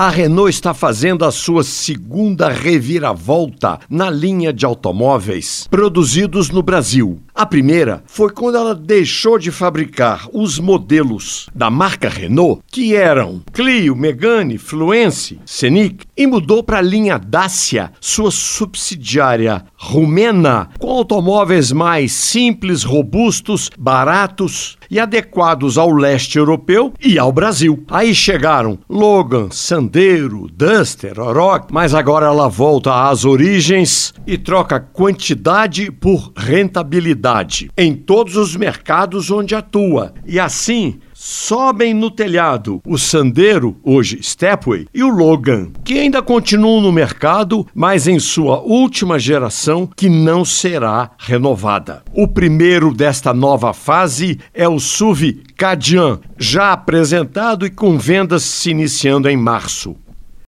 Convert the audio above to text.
a Renault está fazendo a sua segunda reviravolta na linha de automóveis produzidos no Brasil. A primeira foi quando ela deixou de fabricar os modelos da marca Renault, que eram Clio, Megane, Fluence, Scenic, e mudou para a linha Dacia, sua subsidiária rumena, com automóveis mais simples, robustos, baratos e adequados ao leste europeu e ao Brasil. Aí chegaram Logan, Sandero, Duster, Oroch, mas agora ela volta às origens e troca quantidade por rentabilidade em todos os mercados onde atua. E assim sobem no telhado o Sandero, hoje Stepway, e o Logan, que ainda continuam no mercado, mas em sua última geração que não será renovada. O primeiro desta nova fase é o SUV Cadian, já apresentado e com vendas se iniciando em março.